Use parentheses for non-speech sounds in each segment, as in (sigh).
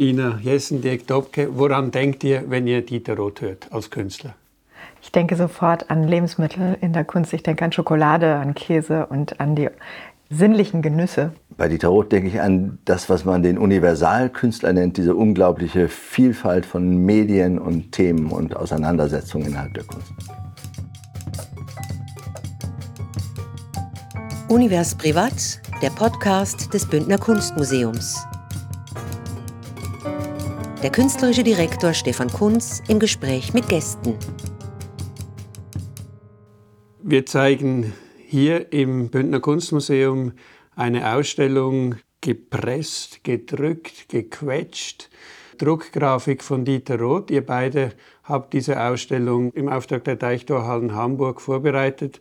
Ina Jessen, Dirk Dobke, woran denkt ihr, wenn ihr Dieter Roth hört als Künstler? Ich denke sofort an Lebensmittel in der Kunst. Ich denke an Schokolade, an Käse und an die sinnlichen Genüsse. Bei Dieter Roth denke ich an das, was man den Universalkünstler nennt, diese unglaubliche Vielfalt von Medien und Themen und Auseinandersetzungen innerhalb der Kunst. Univers Privat, der Podcast des Bündner Kunstmuseums. Der künstlerische Direktor Stefan Kunz im Gespräch mit Gästen. Wir zeigen hier im Bündner Kunstmuseum eine Ausstellung gepresst, gedrückt, gequetscht. Druckgrafik von Dieter Roth. Ihr beide habt diese Ausstellung im Auftrag der Deichtorhallen Hamburg vorbereitet.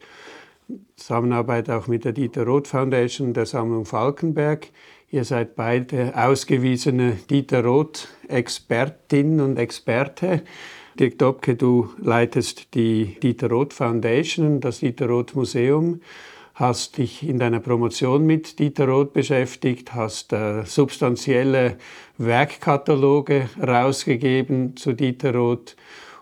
Zusammenarbeit auch mit der Dieter Roth Foundation der Sammlung Falkenberg. Ihr seid beide ausgewiesene Dieter Roth Expertin und Experte. Dirk Dobke, du leitest die Dieter Roth Foundation, das Dieter Roth Museum, hast dich in deiner Promotion mit Dieter Roth beschäftigt, hast äh, substanzielle Werkkataloge rausgegeben zu Dieter Roth.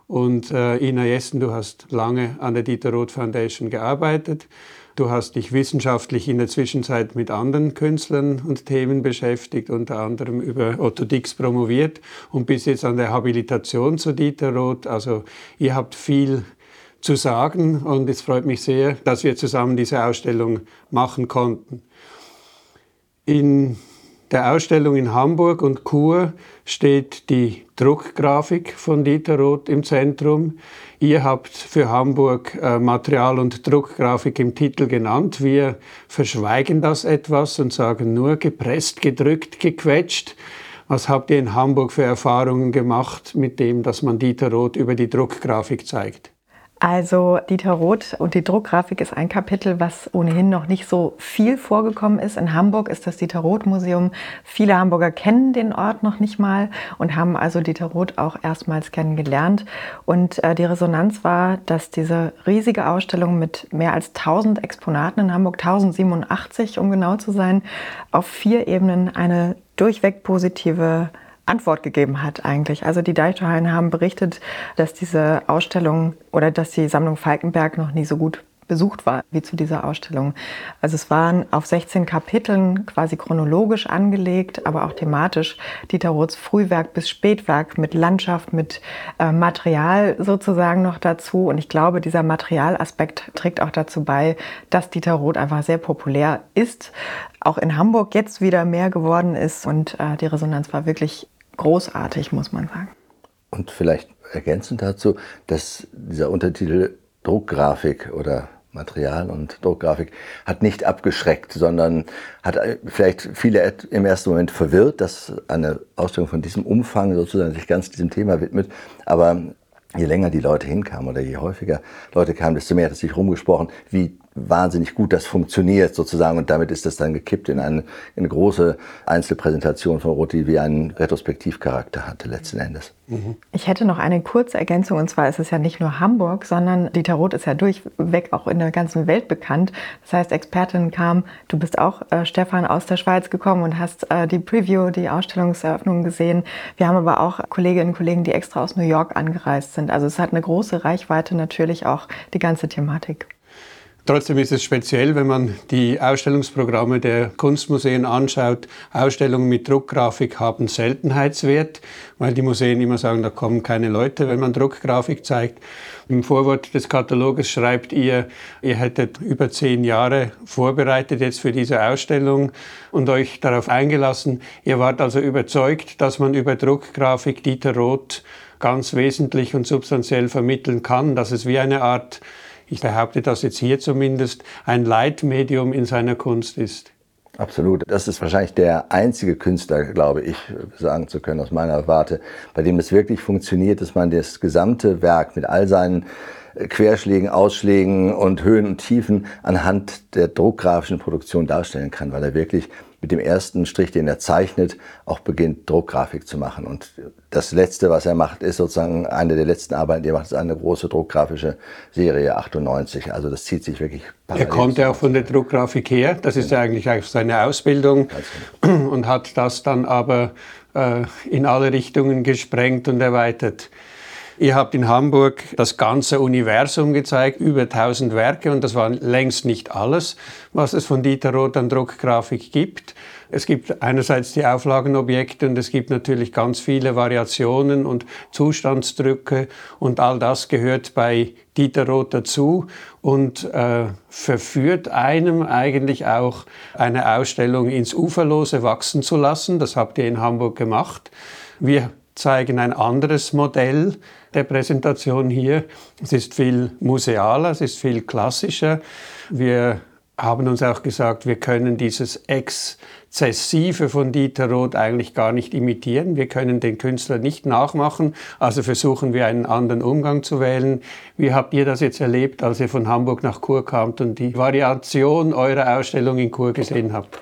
Und äh, Ina Jessen, du hast lange an der Dieter Roth Foundation gearbeitet. Du hast dich wissenschaftlich in der Zwischenzeit mit anderen Künstlern und Themen beschäftigt, unter anderem über Otto Dix promoviert und bist jetzt an der Habilitation zu Dieter Roth. Also ihr habt viel zu sagen und es freut mich sehr, dass wir zusammen diese Ausstellung machen konnten. In der Ausstellung in Hamburg und Chur steht die Druckgrafik von Dieter Roth im Zentrum. Ihr habt für Hamburg äh, Material- und Druckgrafik im Titel genannt. Wir verschweigen das etwas und sagen nur gepresst, gedrückt, gequetscht. Was habt ihr in Hamburg für Erfahrungen gemacht mit dem, dass man Dieter Roth über die Druckgrafik zeigt? Also Dieter Roth und die Druckgrafik ist ein Kapitel, was ohnehin noch nicht so viel vorgekommen ist. In Hamburg ist das Dieter Roth Museum. Viele Hamburger kennen den Ort noch nicht mal und haben also Dieter Roth auch erstmals kennengelernt. Und äh, die Resonanz war, dass diese riesige Ausstellung mit mehr als 1000 Exponaten in Hamburg, 1087 um genau zu sein, auf vier Ebenen eine durchweg positive Antwort gegeben hat eigentlich. Also die Deichtorhallen haben berichtet, dass diese Ausstellung oder dass die Sammlung Falkenberg noch nie so gut besucht war wie zu dieser Ausstellung. Also es waren auf 16 Kapiteln quasi chronologisch angelegt, aber auch thematisch Dieter Roths Frühwerk bis Spätwerk mit Landschaft, mit äh, Material sozusagen noch dazu. Und ich glaube, dieser Materialaspekt trägt auch dazu bei, dass Dieter Roth einfach sehr populär ist, auch in Hamburg jetzt wieder mehr geworden ist und äh, die Resonanz war wirklich großartig, muss man sagen. Und vielleicht ergänzend dazu, dass dieser Untertitel Druckgrafik oder Material und Druckgrafik hat nicht abgeschreckt, sondern hat vielleicht viele im ersten Moment verwirrt, dass eine Ausstellung von diesem Umfang sozusagen sich ganz diesem Thema widmet. Aber je länger die Leute hinkamen oder je häufiger Leute kamen, desto mehr hat es sich rumgesprochen, wie wahnsinnig gut das funktioniert sozusagen und damit ist das dann gekippt in eine, in eine große Einzelpräsentation von Rothi, wie einen Retrospektivcharakter hatte letzten Endes. Ich hätte noch eine kurze Ergänzung und zwar ist es ja nicht nur Hamburg, sondern Dieter Roth ist ja durchweg auch in der ganzen Welt bekannt. Das heißt, Expertinnen kamen, du bist auch äh, Stefan aus der Schweiz gekommen und hast äh, die Preview, die Ausstellungseröffnung gesehen. Wir haben aber auch Kolleginnen und Kollegen, die extra aus New York angereist sind. Also es hat eine große Reichweite natürlich auch die ganze Thematik. Trotzdem ist es speziell, wenn man die Ausstellungsprogramme der Kunstmuseen anschaut. Ausstellungen mit Druckgrafik haben Seltenheitswert, weil die Museen immer sagen, da kommen keine Leute, wenn man Druckgrafik zeigt. Im Vorwort des Kataloges schreibt ihr, ihr hättet über zehn Jahre vorbereitet jetzt für diese Ausstellung und euch darauf eingelassen. Ihr wart also überzeugt, dass man über Druckgrafik Dieter Roth ganz wesentlich und substanziell vermitteln kann, dass es wie eine Art ich behaupte das jetzt hier zumindest, ein Leitmedium in seiner Kunst ist. Absolut. Das ist wahrscheinlich der einzige Künstler, glaube ich, sagen zu können aus meiner Warte, bei dem es wirklich funktioniert, dass man das gesamte Werk mit all seinen Querschlägen, Ausschlägen und Höhen und Tiefen anhand der druckgrafischen Produktion darstellen kann, weil er wirklich mit dem ersten Strich, den er zeichnet, auch beginnt, Druckgrafik zu machen. Und das Letzte, was er macht, ist sozusagen eine der letzten Arbeiten, die er macht, ist eine große druckgrafische Serie 98. Also das zieht sich wirklich parallel. Er kommt ja auch von der Druckgrafik her. Das ist ja eigentlich auch seine Ausbildung genau. und hat das dann aber äh, in alle Richtungen gesprengt und erweitert. Ihr habt in Hamburg das ganze Universum gezeigt, über 1000 Werke und das war längst nicht alles, was es von Dieter Roth an Druckgrafik gibt. Es gibt einerseits die Auflagenobjekte und es gibt natürlich ganz viele Variationen und Zustandsdrücke und all das gehört bei Dieter Roth dazu und äh, verführt einem eigentlich auch eine Ausstellung ins Uferlose wachsen zu lassen. Das habt ihr in Hamburg gemacht. Wir zeigen ein anderes Modell der Präsentation hier. Es ist viel musealer, es ist viel klassischer. Wir haben uns auch gesagt, wir können dieses Exzessive von Dieter Roth eigentlich gar nicht imitieren. Wir können den Künstler nicht nachmachen, also versuchen wir einen anderen Umgang zu wählen. Wie habt ihr das jetzt erlebt, als ihr von Hamburg nach Chur kamt und die Variation eurer Ausstellung in Chur gesehen habt?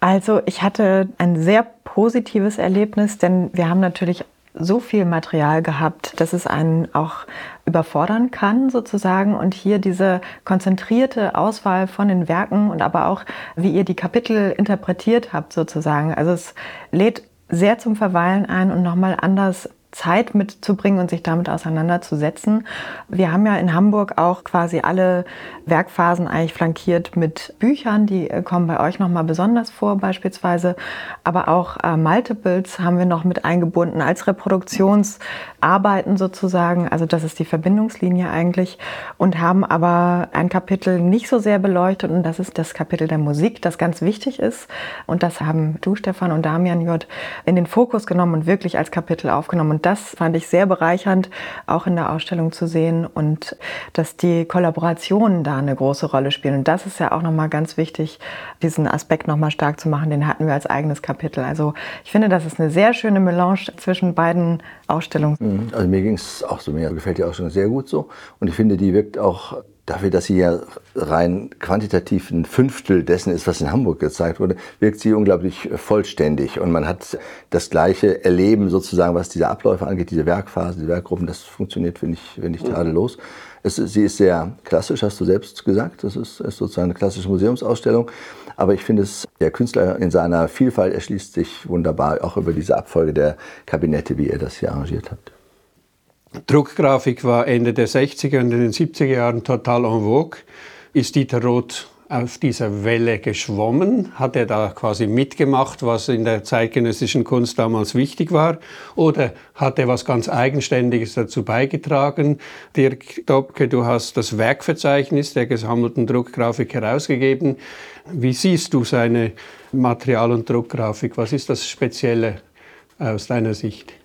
Also ich hatte ein sehr positives Erlebnis, denn wir haben natürlich so viel Material gehabt, dass es einen auch überfordern kann sozusagen. Und hier diese konzentrierte Auswahl von den Werken und aber auch, wie ihr die Kapitel interpretiert habt sozusagen. Also es lädt sehr zum Verweilen ein und nochmal anders Zeit mitzubringen und sich damit auseinanderzusetzen. Wir haben ja in Hamburg auch quasi alle Werkphasen eigentlich flankiert mit Büchern, die äh, kommen bei euch nochmal besonders vor beispielsweise, aber auch äh, Multiples haben wir noch mit eingebunden als Reproduktionsarbeiten sozusagen, also das ist die Verbindungslinie eigentlich und haben aber ein Kapitel nicht so sehr beleuchtet und das ist das Kapitel der Musik, das ganz wichtig ist und das haben du, Stefan und Damian J. in den Fokus genommen und wirklich als Kapitel aufgenommen und das fand ich sehr bereichernd, auch in der Ausstellung zu sehen und dass die Kollaborationen da eine große Rolle spielen. Und das ist ja auch nochmal ganz wichtig, diesen Aspekt nochmal stark zu machen. Den hatten wir als eigenes Kapitel. Also ich finde, das ist eine sehr schöne Melange zwischen beiden Ausstellungen. Mhm. Also mir ging es auch so, mir gefällt die Ausstellung sehr gut so. Und ich finde, die wirkt auch dafür, dass sie ja rein quantitativ ein Fünftel dessen ist, was in Hamburg gezeigt wurde, wirkt sie unglaublich vollständig. Und man hat das gleiche Erleben sozusagen, was diese Abläufe angeht, diese Werkphasen, die Werkgruppen, das funktioniert, finde ich, finde ich tadellos. Es, sie ist sehr klassisch, hast du selbst gesagt. Das ist, ist sozusagen eine klassische Museumsausstellung. Aber ich finde es, der Künstler in seiner Vielfalt erschließt sich wunderbar auch über diese Abfolge der Kabinette, wie ihr das hier arrangiert habt. Druckgrafik war Ende der 60er und in den 70er Jahren total en vogue. Ist Dieter Roth auf dieser Welle geschwommen? Hat er da quasi mitgemacht, was in der zeitgenössischen Kunst damals wichtig war? Oder hat er was ganz Eigenständiges dazu beigetragen? Dirk Dobke, du hast das Werkverzeichnis der gesammelten Druckgrafik herausgegeben. Wie siehst du seine Material- und Druckgrafik? Was ist das Spezielle aus deiner Sicht?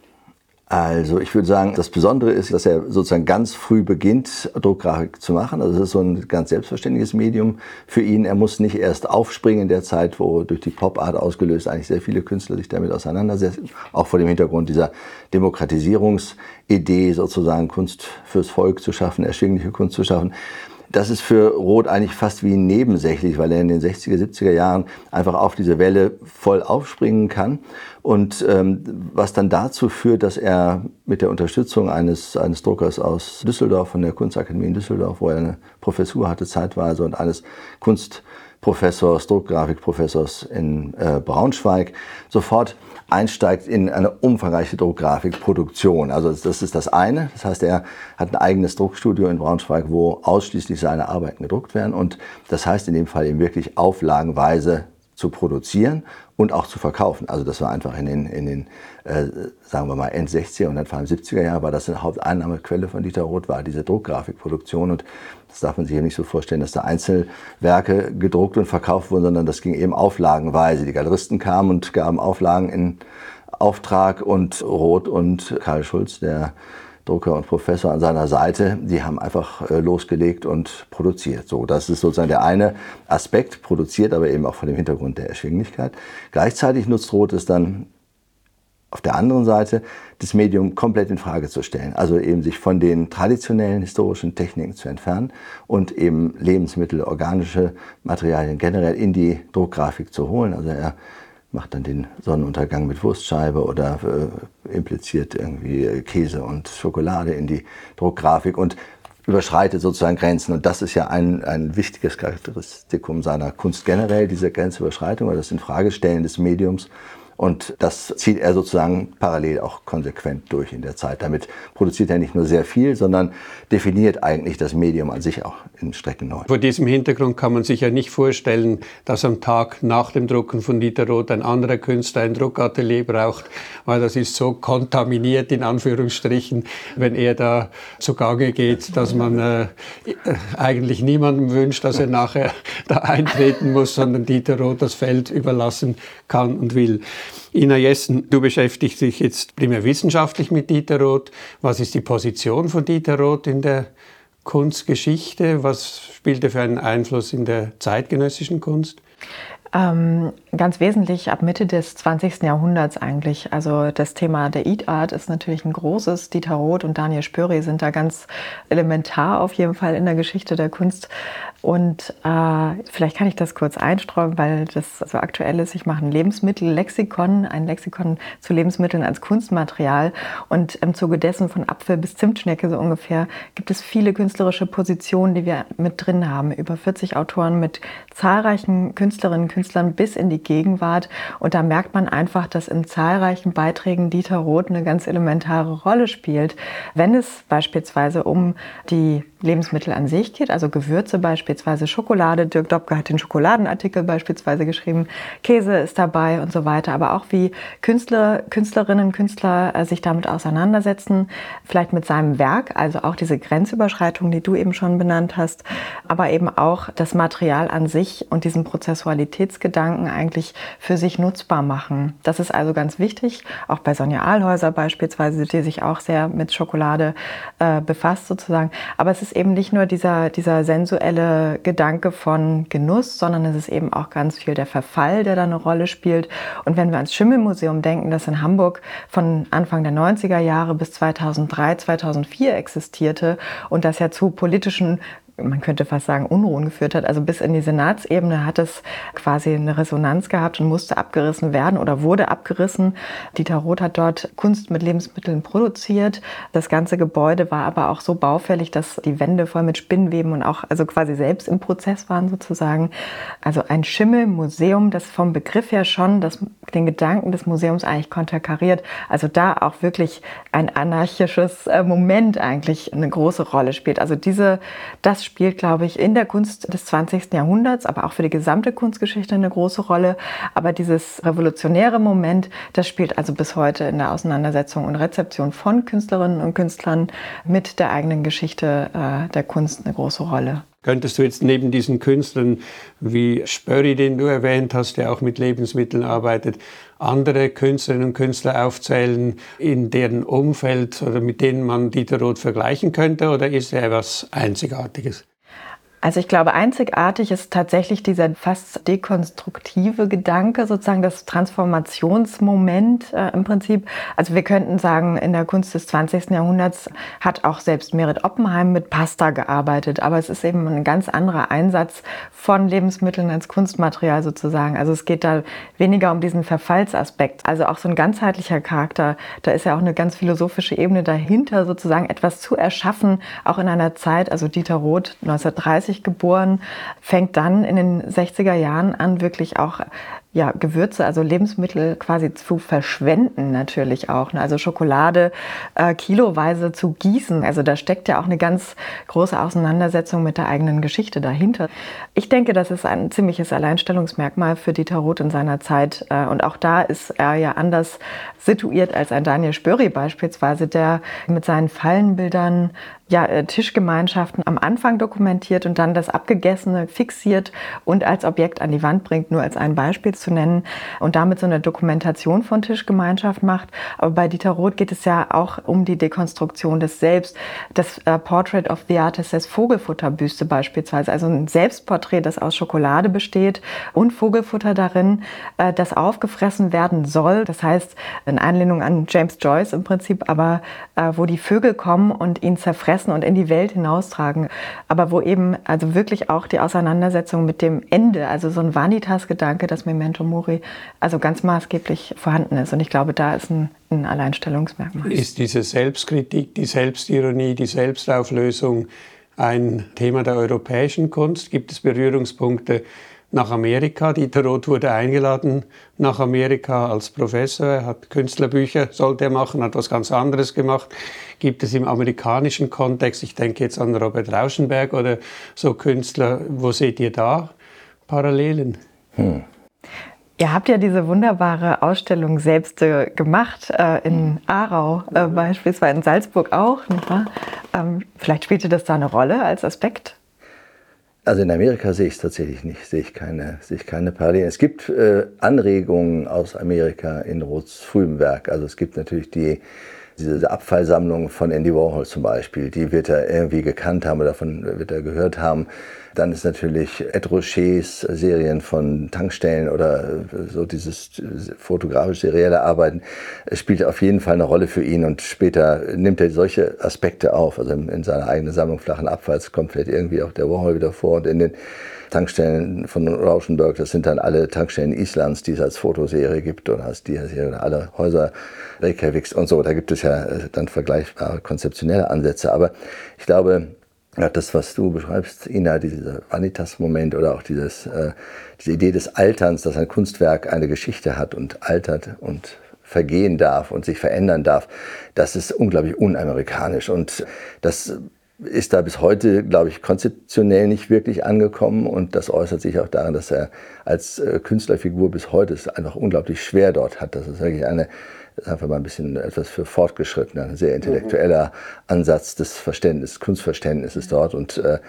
Also ich würde sagen, das Besondere ist, dass er sozusagen ganz früh beginnt, Druckgrafik zu machen. Also es ist so ein ganz selbstverständliches Medium für ihn. Er muss nicht erst aufspringen in der Zeit, wo durch die Pop-Art ausgelöst eigentlich sehr viele Künstler sich damit auseinandersetzen. Auch vor dem Hintergrund dieser Demokratisierungsidee, sozusagen Kunst fürs Volk zu schaffen, erschwingliche Kunst zu schaffen das ist für Roth eigentlich fast wie nebensächlich, weil er in den 60er, 70er Jahren einfach auf diese Welle voll aufspringen kann. Und ähm, was dann dazu führt, dass er mit der Unterstützung eines, eines Druckers aus Düsseldorf, von der Kunstakademie in Düsseldorf, wo er eine Professur hatte zeitweise, und eines Kunstprofessors, Druckgrafikprofessors in äh, Braunschweig, sofort einsteigt in eine umfangreiche Druckgrafikproduktion. Also das ist das eine. Das heißt, er hat ein eigenes Druckstudio in Braunschweig, wo ausschließlich seine Arbeiten gedruckt werden. Und das heißt in dem Fall eben wirklich auflagenweise zu produzieren und auch zu verkaufen. Also das war einfach in den, in den äh, sagen wir mal, End 60er und Anfang 70er Jahre war das eine Haupteinnahmequelle von Dieter Roth, war diese Druckgrafikproduktion. Und das darf man sich ja nicht so vorstellen, dass da Einzelwerke gedruckt und verkauft wurden, sondern das ging eben auflagenweise. Die Galeristen kamen und gaben Auflagen in Auftrag und Roth und Karl Schulz, der Drucker und Professor an seiner Seite, die haben einfach äh, losgelegt und produziert. So, das ist sozusagen der eine Aspekt, produziert aber eben auch vor dem Hintergrund der Erschwinglichkeit. Gleichzeitig nutzt Roth es dann auf der anderen Seite, das Medium komplett in Frage zu stellen. Also eben sich von den traditionellen historischen Techniken zu entfernen und eben Lebensmittel, organische Materialien generell in die Druckgrafik zu holen. Also er macht dann den Sonnenuntergang mit Wurstscheibe oder äh, impliziert irgendwie Käse und Schokolade in die Druckgrafik und überschreitet sozusagen Grenzen. Und das ist ja ein, ein wichtiges Charakteristikum seiner Kunst generell, diese Grenzüberschreitung oder das Infragestellen des Mediums Und das zieht er sozusagen parallel auch konsequent durch in der Zeit. Damit produziert er nicht nur sehr viel, sondern definiert eigentlich das Medium an sich auch in Strecken neu. Vor diesem Hintergrund kann man sich ja nicht vorstellen, dass am Tag nach dem Drucken von Dieter Roth ein anderer Künstler ein Druckatelier braucht, weil das ist so kontaminiert in Anführungsstrichen, wenn er da zugange geht, dass man äh, eigentlich niemandem wünscht, dass er nachher da eintreten muss, sondern Dieter Roth das Feld überlassen kann und will. Ina Jessen, du beschäftigst dich jetzt primär wissenschaftlich mit Dieter Roth. Was ist die Position von Dieter Roth in der Kunstgeschichte? Was spielt er für einen Einfluss in der zeitgenössischen Kunst? Ähm, ganz wesentlich ab Mitte des 20. Jahrhunderts eigentlich. Also das Thema der Eat Art ist natürlich ein großes. Dieter Roth und Daniel Spöri sind da ganz elementar auf jeden Fall in der Geschichte der Kunst. Und äh, vielleicht kann ich das kurz einstreuen, weil das so aktuell ist. Ich mache ein Lebensmittellexikon, ein Lexikon zu Lebensmitteln als Kunstmaterial. Und im Zuge dessen von Apfel bis Zimtschnecke so ungefähr gibt es viele künstlerische Positionen, die wir mit drin haben. Über 40 Autoren mit zahlreichen Künstlerinnen und Künstlern bis in die Gegenwart. Und da merkt man einfach, dass in zahlreichen Beiträgen Dieter Roth eine ganz elementare Rolle spielt. Wenn es beispielsweise um die Lebensmittel an sich geht, also Gewürze beispielsweise, Schokolade. Dirk Dobke hat den Schokoladenartikel beispielsweise geschrieben, Käse ist dabei und so weiter, aber auch wie Künstler, Künstlerinnen, Künstler äh, sich damit auseinandersetzen, vielleicht mit seinem Werk, also auch diese Grenzüberschreitung, die du eben schon benannt hast, aber eben auch das Material an sich und diesen Prozessualitätsgedanken eigentlich für sich nutzbar machen. Das ist also ganz wichtig, auch bei Sonja Ahlhäuser beispielsweise, die sich auch sehr mit Schokolade äh, befasst sozusagen. Aber es ist eben nicht nur dieser, dieser sensuelle Gedanke von Genuss, sondern es ist eben auch ganz viel der Verfall, der da eine Rolle spielt. Und wenn wir ans Schimmelmuseum denken, das in Hamburg von Anfang der 90er Jahre bis 2003, 2004 existierte und das ja zu politischen man könnte fast sagen, Unruhen geführt hat. Also bis in die Senatsebene hat es quasi eine Resonanz gehabt und musste abgerissen werden oder wurde abgerissen. Dieter Roth hat dort Kunst mit Lebensmitteln produziert. Das ganze Gebäude war aber auch so baufällig, dass die Wände voll mit Spinnweben und auch also quasi selbst im Prozess waren sozusagen. Also ein Schimmelmuseum, das vom Begriff her schon das, den Gedanken des Museums eigentlich konterkariert. Also da auch wirklich ein anarchisches äh, Moment eigentlich eine große Rolle spielt. Also diese, das spielt, glaube ich, in der Kunst des 20. Jahrhunderts, aber auch für die gesamte Kunstgeschichte eine große Rolle. Aber dieses revolutionäre Moment, das spielt also bis heute in der Auseinandersetzung und Rezeption von Künstlerinnen und Künstlern mit der eigenen Geschichte äh, der Kunst eine große Rolle. Könntest du jetzt neben diesen Künstlern wie Spörri, den du erwähnt hast, der auch mit Lebensmitteln arbeitet, andere Künstlerinnen und Künstler aufzählen, in deren Umfeld oder mit denen man Dieter Roth vergleichen könnte? Oder ist er etwas Einzigartiges? Also ich glaube, einzigartig ist tatsächlich dieser fast dekonstruktive Gedanke, sozusagen das Transformationsmoment äh, im Prinzip. Also wir könnten sagen, in der Kunst des 20. Jahrhunderts hat auch selbst Merit Oppenheim mit Pasta gearbeitet, aber es ist eben ein ganz anderer Einsatz von Lebensmitteln als Kunstmaterial sozusagen. Also es geht da weniger um diesen Verfallsaspekt. Also auch so ein ganzheitlicher Charakter. Da ist ja auch eine ganz philosophische Ebene dahinter, sozusagen etwas zu erschaffen, auch in einer Zeit, also Dieter Roth 1930 1960 geboren, fängt dann in den 60er Jahren an, wirklich auch ja, Gewürze, also Lebensmittel quasi zu verschwenden natürlich auch. Ne? Also Schokolade äh, kiloweise zu gießen. Also da steckt ja auch eine ganz große Auseinandersetzung mit der eigenen Geschichte dahinter. Ich denke, das ist ein ziemliches Alleinstellungsmerkmal für Dieter Roth in seiner Zeit. Äh, und auch da ist er ja anders situiert als ein Daniel Spöri beispielsweise, der mit seinen Fallenbildern ja, äh, Tischgemeinschaften am Anfang dokumentiert und dann das Abgegessene fixiert und als Objekt an die Wand bringt, nur als ein Beispiel zu nennen und damit so eine Dokumentation von Tischgemeinschaft macht. Aber bei Dieter Roth geht es ja auch um die Dekonstruktion des Selbst. Das äh, Portrait of the Artist des Vogelfutterbüste beispielsweise, also ein Selbstporträt, das aus Schokolade besteht und Vogelfutter darin, äh, das aufgefressen werden soll. Das heißt, in Anlehnung an James Joyce im Prinzip, aber äh, wo die Vögel kommen und ihn zerfressen fressen und in die Welt hinaustragen. Aber wo eben also wirklich auch die Auseinandersetzung mit dem Ende, also so ein Vanitas-Gedanke, das Memento Mori, also ganz maßgeblich vorhanden ist. Und ich glaube, da ist ein, ein Alleinstellungsmerkmal. Ist diese Selbstkritik, die Selbstironie, die Selbstauflösung ein Thema der europäischen Kunst? Gibt es Berührungspunkte nach Amerika. Dieter Roth wurde eingeladen nach Amerika als Professor. Er hat Künstlerbücher, sollte er machen, hat was ganz anderes gemacht. Gibt es im amerikanischen Kontext, ich denke jetzt an Robert Rauschenberg oder so Künstler, wo seht ihr da Parallelen? Hm. Ihr habt ja diese wunderbare Ausstellung selbst äh, gemacht, äh, in Aarau äh, beispielsweise, in Salzburg auch, nicht wahr? Ähm, vielleicht spielte das da eine Rolle als Aspekt? Also in Amerika sehe ich es tatsächlich nicht, sehe ich keine, sehe ich keine Parallelen. Es gibt äh, Anregungen aus Amerika in Roths frühem Werk. Also es gibt natürlich die diese Abfallsammlung von Andy Warhol zum Beispiel, die wird er irgendwie gekannt haben oder davon wird er gehört haben. Dann ist natürlich Ed Rochers Serien von Tankstellen oder so dieses fotografisch-serielle Arbeiten spielt auf jeden Fall eine Rolle für ihn und später nimmt er solche Aspekte auf. Also in seiner eigenen Sammlung flachen Abfalls kommt vielleicht irgendwie auch der Warhol wieder vor und in den Tankstellen von Rauschenberg, das sind dann alle Tankstellen Islands, die es als Fotoserie gibt oder als die Serie, alle Häuser Reykjaviks und so. Da gibt es ja äh, dann vergleichbare konzeptionelle Ansätze. Aber ich glaube, ja, das, was du beschreibst, Ina, dieser Vanitas-Moment oder auch dieses, äh, diese Idee des Alterns, dass ein Kunstwerk eine Geschichte hat und altert und vergehen darf und sich verändern darf, das ist unglaublich unamerikanisch. Und das ist da bis heute, glaube ich, konzeptionell nicht wirklich angekommen. Und das äußert sich auch daran, dass er als äh, Künstlerfigur bis heute es einfach unglaublich schwer dort hat. Das ist wirklich eine, ist einfach mal ein bisschen etwas für Fortgeschrittene, ein sehr intellektueller Ansatz des Verständnisses, Kunstverständnisses dort. Und äh,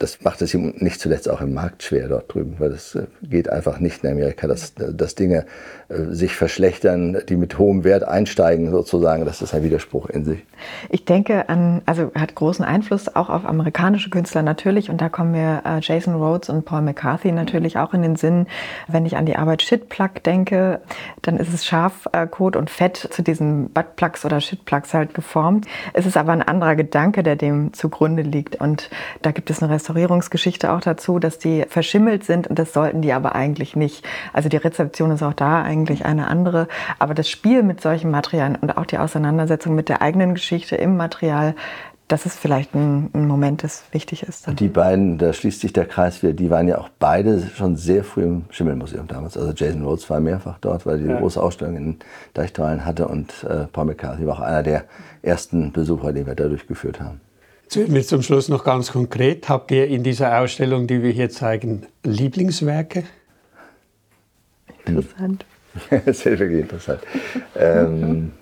das macht es ihm nicht zuletzt auch im Markt schwer dort drüben, weil es äh, geht einfach nicht in Amerika, dass, dass Dinge äh, sich verschlechtern, die mit hohem Wert einsteigen sozusagen. Das ist ein Widerspruch in sich. Ich denke an, also hat großen Einfluss auch auf amerikanische Künstler natürlich und da kommen mir äh, Jason Rhodes und Paul McCarthy natürlich auch in den Sinn. Wenn ich an die Arbeit Shitplug denke, dann ist es Schafkot und Fett zu diesen Buttplugs oder Shitplugs halt geformt. Es ist aber ein anderer Gedanke, der dem zugrunde liegt und da gibt es eine Restaurant Restaurierungsgeschichte auch dazu, dass die verschimmelt sind und das sollten die aber eigentlich nicht. Also die Rezeption ist auch da eigentlich eine andere, aber das Spiel mit solchen Materialien und auch die Auseinandersetzung mit der eigenen Geschichte im Material, das ist vielleicht ein, ein Moment, das wichtig ist. Und die beiden, da schließt sich der Kreis wieder, die waren ja auch beide schon sehr früh im Schimmelmuseum damals. Also Jason Rhodes war mehrfach dort, weil er die ja. große Ausstellung in Deichtorhallen hatte und äh, Paul McCarthy war auch einer der ersten Besucher, die wir da durchgeführt haben. Jetzt werden wir zum Schluss noch ganz konkret. Habt ihr in dieser Ausstellung, die wir hier zeigen, Lieblingswerke? Interessant. (laughs) ist wirklich interessant. ähm,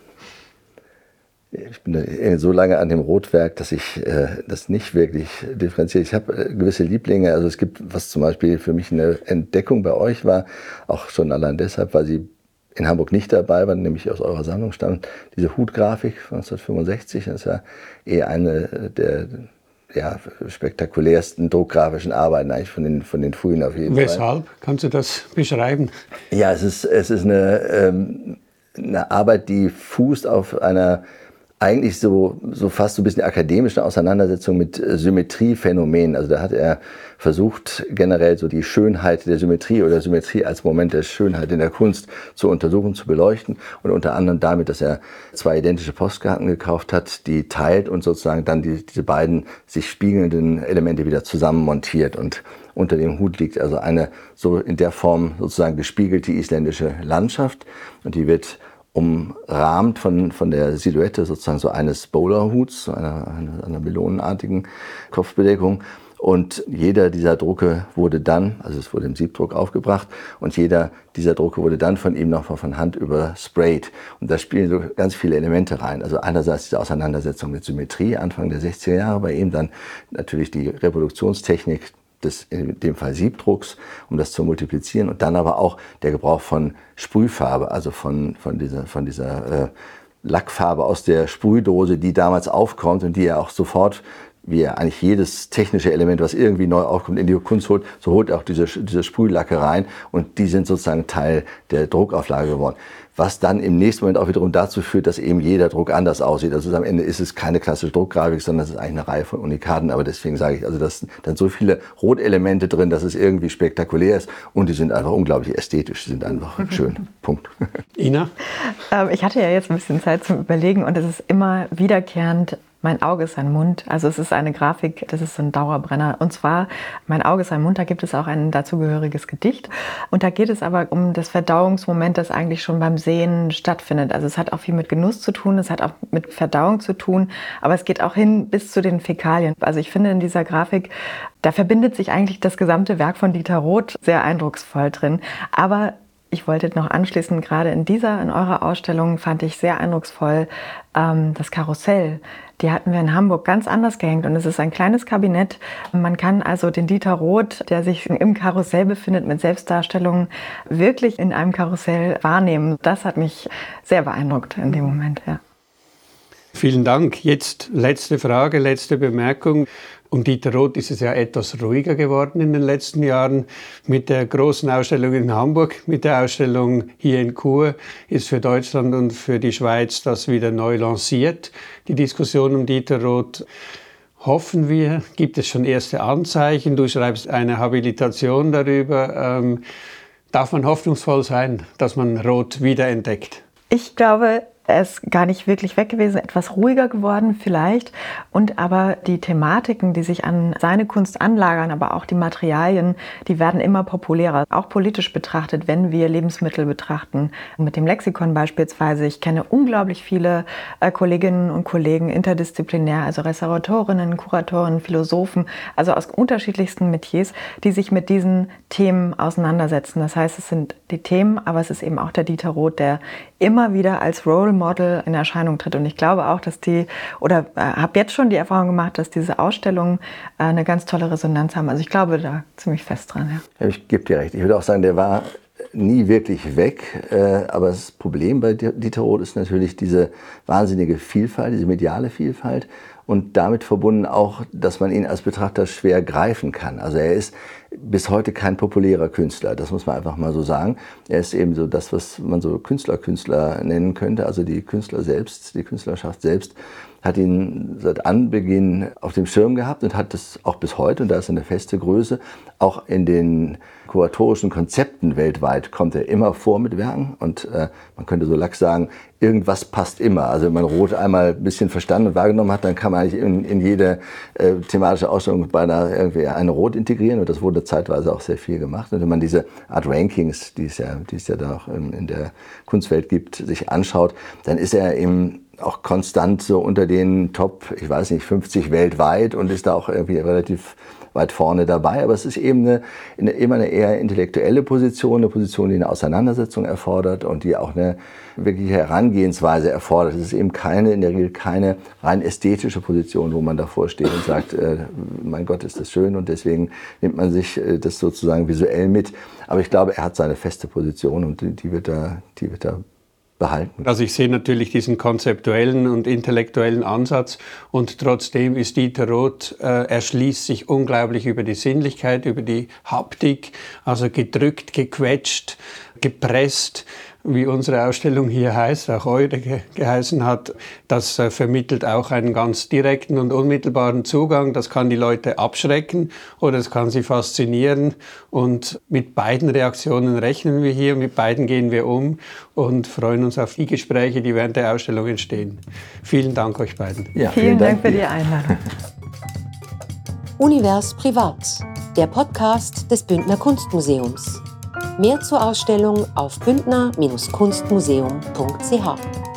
ich bin so lange an dem Rotwerk, dass ich äh, das nicht wirklich differenziere. Ich habe äh, gewisse Lieblinge. Also es gibt, was zum Beispiel für mich eine Entdeckung bei euch war, auch schon allein deshalb, weil sie in Hamburg nicht dabei war, nämlich aus eurer Sammlung stammt, diese Hutgrafik von 1965. Das ist ja eher eine der ja, spektakulärsten druckgrafischen Arbeiten eigentlich von den, von den frühen auf jeden Weshalb? Fall. Weshalb? Kannst du das beschreiben? Ja, es ist, es ist eine, ähm, eine Arbeit, die fußt auf einer eigentlich so, so fast so ein bisschen akademische Auseinandersetzung mit äh, Symmetriephänomenen. Also da hat er versucht, generell so die Schönheit der Symmetrie oder Symmetrie als Moment der Schönheit in der Kunst zu untersuchen, zu beleuchten. Und unter anderem damit, dass er zwei identische Postkarten gekauft hat, die teilt und sozusagen dann die, diese beiden sich spiegelnden Elemente wieder zusammen montiert. Und unter dem Hut liegt also eine so in der Form sozusagen gespiegelte isländische Landschaft. Und die wird umrahmt von, von der Silhouette sozusagen so eines Bowlerhuts, einer, einer, einer melonenartigen Kopfbedeckung. Und jeder dieser Drucke wurde dann, also es wurde im Siebdruck aufgebracht, und jeder dieser Drucke wurde dann von ihm nochmal von Hand übersprayt. Und da spielen so ganz viele Elemente rein. Also einerseits diese Auseinandersetzung mit Symmetrie Anfang der 60er Jahre bei ihm, dann natürlich die Reproduktionstechnik des, in dem Fall Siebdrucks, um das zu multiplizieren. Und dann aber auch der Gebrauch von Sprühfarbe, also von, von dieser, von dieser äh, Lackfarbe aus der Sprühdose, die damals aufkommt und die er auch sofort wie er eigentlich jedes technische Element, was irgendwie neu aufkommt, in die Kunst holt, so holt er auch diese, diese Sprühlacke rein und die sind sozusagen Teil der Druckauflage geworden was dann im nächsten Moment auch wiederum dazu führt, dass eben jeder Druck anders aussieht. Also am Ende ist es keine klassische Druckgrafik, sondern es ist eigentlich eine Reihe von Unikaten. Aber deswegen sage ich, also das sind dann so viele Rotelemente drin, dass es irgendwie spektakulär ist und die sind einfach unglaublich ästhetisch, die sind einfach (laughs) schön. Punkt. Ina? Ähm, ich hatte ja jetzt ein bisschen Zeit zum Überlegen und es ist immer wiederkehrend Mein Auge ist ein Mund. Also es ist eine Grafik, das ist so ein Dauerbrenner. Und zwar, Mein Auge ist ein Mund, da gibt es auch ein dazugehöriges Gedicht. Und da geht es aber um das Verdauungsmoment, das eigentlich schon beim Sehen stattfindet. Also es hat auch viel mit Genuss zu tun, es hat auch mit Verdauung zu tun, aber es geht auch hin bis zu den Fäkalien. Also ich finde in dieser Grafik, da verbindet sich eigentlich das gesamte Werk von Dieter Roth sehr eindrucksvoll drin. Aber ich wollte noch anschließen, gerade in dieser, in eurer Ausstellung fand ich sehr eindrucksvoll ähm, das Karussell. Die hatten wir in Hamburg ganz anders gehängt und es ist ein kleines Kabinett. Man kann also den Dieter Roth, der sich im Karussell befindet mit Selbstdarstellungen, wirklich in einem Karussell wahrnehmen. Das hat mich sehr beeindruckt in dem Moment, ja. Vielen Dank. Jetzt letzte Frage, letzte Bemerkung. Um Dieter Roth ist es ja etwas ruhiger geworden in den letzten Jahren. Mit der großen Ausstellung in Hamburg, mit der Ausstellung hier in Chur ist für Deutschland und für die Schweiz das wieder neu lanciert, die Diskussion um Dieter Roth. Hoffen wir, gibt es schon erste Anzeichen. Du schreibst eine Habilitation darüber. Ähm, darf man hoffnungsvoll sein, dass man Roth wiederentdeckt? Ich glaube, er ist gar nicht wirklich weg gewesen, etwas ruhiger geworden vielleicht. Und aber die Thematiken, die sich an seine Kunst anlagern, aber auch die Materialien, die werden immer populärer. Auch politisch betrachtet, wenn wir Lebensmittel betrachten. Mit dem Lexikon beispielsweise. Ich kenne unglaublich viele äh, Kolleginnen und Kollegen interdisziplinär, also Restauratorinnen, Kuratorinnen, Philosophen, also aus unterschiedlichsten Metiers, die sich mit diesen Themen auseinandersetzen. Das heißt, es sind die Themen, aber es ist eben auch der Dieter Roth, der immer wieder als Role Model in Erscheinung tritt. Und ich glaube auch, dass die, oder äh, habe jetzt schon die Erfahrung gemacht, dass diese Ausstellungen äh, eine ganz tolle Resonanz haben. Also ich glaube da ziemlich fest dran. Ja. ich gebe dir recht. Ich würde auch sagen, der war nie wirklich weg. Äh, aber das Problem bei Dieter Roth ist natürlich diese wahnsinnige Vielfalt, diese mediale Vielfalt und damit verbunden auch, dass man ihn als Betrachter schwer greifen kann. Also er ist bis heute kein populärer Künstler, das muss man einfach mal so sagen. Er ist eben so das, was man so Künstler-Künstler nennen könnte, also die Künstler selbst, die Künstlerschaft selbst hat ihn seit Anbeginn auf dem Schirm gehabt und hat das auch bis heute, und da ist eine feste Größe, auch in den kuratorischen Konzepten weltweit kommt er immer vor mit Werken und äh, man könnte so lax sagen, irgendwas passt immer. Also wenn man Rot einmal ein bisschen verstanden und wahrgenommen hat, dann kann man eigentlich in, in jede äh, thematische Ausstellung beinahe irgendwie eine Rot integrieren und das wurde zeitweise auch sehr viel gemacht. Und wenn man diese Art Rankings, die es ja, die es ja da auch in, in der Kunstwelt gibt, sich anschaut, dann ist er im auch konstant so unter den Top, ich weiß nicht, 50 weltweit und ist da auch irgendwie relativ weit vorne dabei. Aber es ist eben eine, eine, immer eine eher intellektuelle Position, eine Position, die eine Auseinandersetzung erfordert und die auch eine wirkliche Herangehensweise erfordert. Es ist eben keine, in der Regel keine rein ästhetische Position, wo man davor steht und sagt, äh, mein Gott, ist das schön und deswegen nimmt man sich äh, das sozusagen visuell mit. Aber ich glaube, er hat seine feste Position und die, die wird da, die wird da behalten. Also ich sehe natürlich diesen konzeptuellen und intellektuellen Ansatz und trotzdem ist Dieter Roth, äh, erschließt sich unglaublich über die Sinnlichkeit, über die Haptik, also gedrückt, gequetscht, gepresst wie unsere Ausstellung hier heißt, auch heute ge geheißen hat, das äh, vermittelt auch einen ganz direkten und unmittelbaren Zugang. Das kann die Leute abschrecken oder es kann sie faszinieren. Und mit beiden Reaktionen rechnen wir hier, mit beiden gehen wir um und freuen uns auf die Gespräche, die während der Ausstellung entstehen. Vielen Dank euch beiden. Ja, vielen, vielen Dank, Dank für die Einladung. Univers Privat, der Podcast des Bündner Kunstmuseums. Mehr zur Ausstellung auf bündner-kunstmuseum.ch.